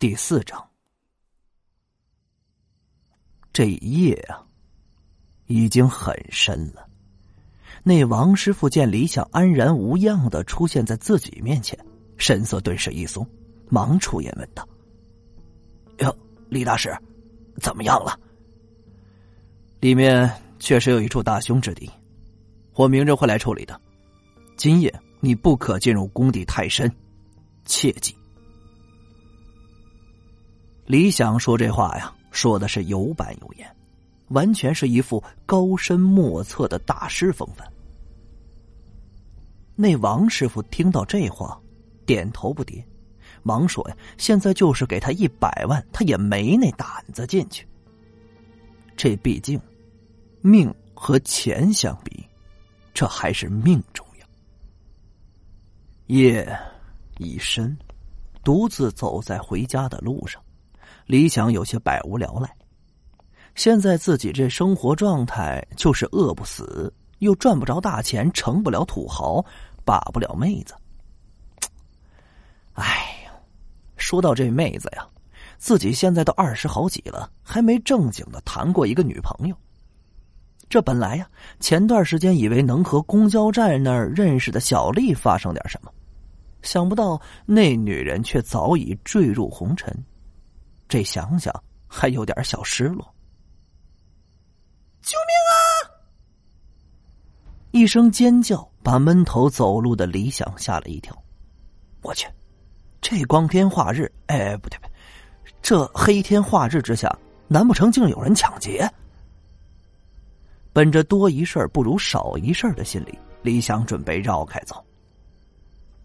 第四章，这夜啊，已经很深了。那王师傅见李想安然无恙的出现在自己面前，神色顿时一松，忙出言问道：“哟，李大师，怎么样了？”里面确实有一处大凶之地，我明日会来处理的。今夜你不可进入工地太深，切记。李想说这话呀，说的是有板有眼，完全是一副高深莫测的大师风范。那王师傅听到这话，点头不迭，忙说：“呀，现在就是给他一百万，他也没那胆子进去。这毕竟，命和钱相比，这还是命重要。”夜已深，独自走在回家的路上。李想有些百无聊赖，现在自己这生活状态就是饿不死，又赚不着大钱，成不了土豪，把不了妹子。哎呀，说到这妹子呀，自己现在都二十好几了，还没正经的谈过一个女朋友。这本来呀，前段时间以为能和公交站那儿认识的小丽发生点什么，想不到那女人却早已坠入红尘。这想想还有点小失落。救命啊！一声尖叫把闷头走路的李想吓了一跳。我去，这光天化日，哎，不对不对，这黑天化日之下，难不成竟有人抢劫？本着多一事不如少一事的心理，李想准备绕开走，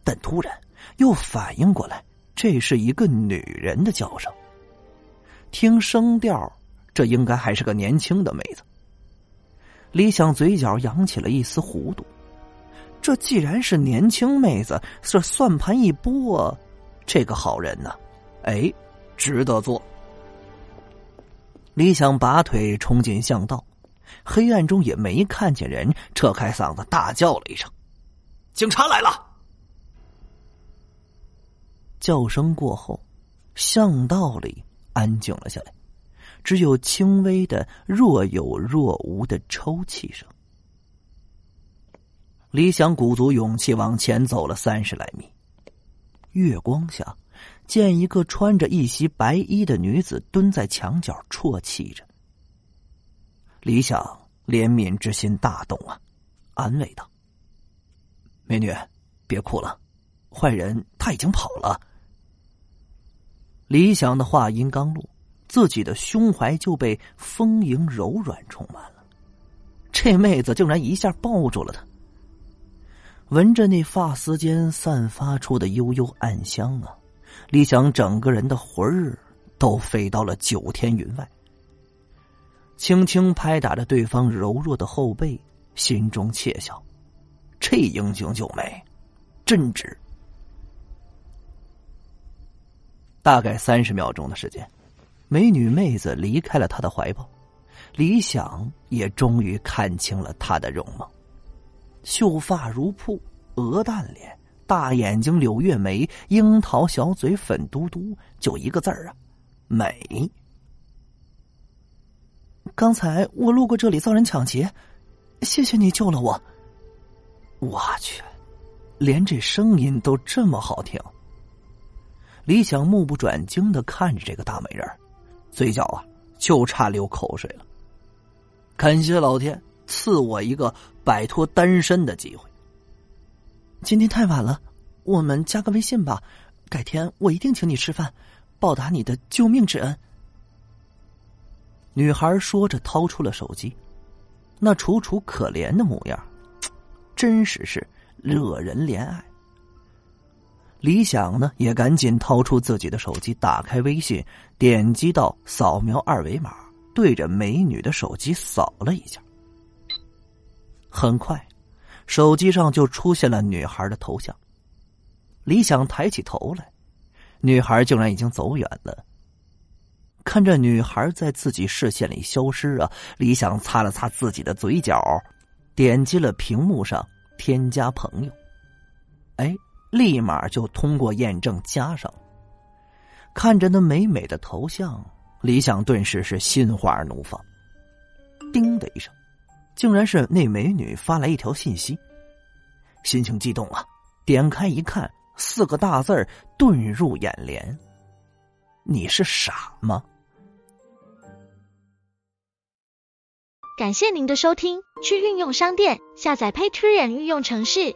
但突然又反应过来，这是一个女人的叫声。听声调，这应该还是个年轻的妹子。李想嘴角扬起了一丝弧度，这既然是年轻妹子，这算盘一拨，这个好人呢，哎，值得做。李想拔腿冲进巷道，黑暗中也没看见人，扯开嗓子大叫了一声：“警察来了！”叫声过后，巷道里。安静了下来，只有轻微的若有若无的抽泣声。李想鼓足勇气往前走了三十来米，月光下，见一个穿着一袭白衣的女子蹲在墙角啜泣着。李想怜悯之心大动啊，安慰道：“美女，别哭了，坏人他已经跑了。”李想的话音刚落，自己的胸怀就被丰盈柔软充满了。这妹子竟然一下抱住了他，闻着那发丝间散发出的幽幽暗香啊，李想整个人的魂儿都飞到了九天云外。轻轻拍打着对方柔弱的后背，心中窃笑：这英雄救美，真值。大概三十秒钟的时间，美女妹子离开了他的怀抱，李想也终于看清了她的容貌：秀发如瀑，鹅蛋脸，大眼睛，柳月眉，樱桃小嘴，粉嘟嘟，就一个字儿啊，美。刚才我路过这里遭人抢劫，谢谢你救了我。我去，连这声音都这么好听。李想目不转睛的看着这个大美人，嘴角啊就差流口水了。感谢老天赐我一个摆脱单身的机会。今天太晚了，我们加个微信吧，改天我一定请你吃饭，报答你的救命之恩。女孩说着，掏出了手机，那楚楚可怜的模样，真实是惹人怜爱。李想呢，也赶紧掏出自己的手机，打开微信，点击到扫描二维码，对着美女的手机扫了一下。很快，手机上就出现了女孩的头像。李想抬起头来，女孩竟然已经走远了。看着女孩在自己视线里消失啊，李想擦了擦自己的嘴角，点击了屏幕上添加朋友。哎。立马就通过验证加上，看着那美美的头像，李想顿时是心花怒放。叮的一声，竟然是那美女发来一条信息，心情激动啊！点开一看，四个大字儿遁入眼帘：“你是傻吗？”感谢您的收听，去运用商店下载 Patreon 运用城市，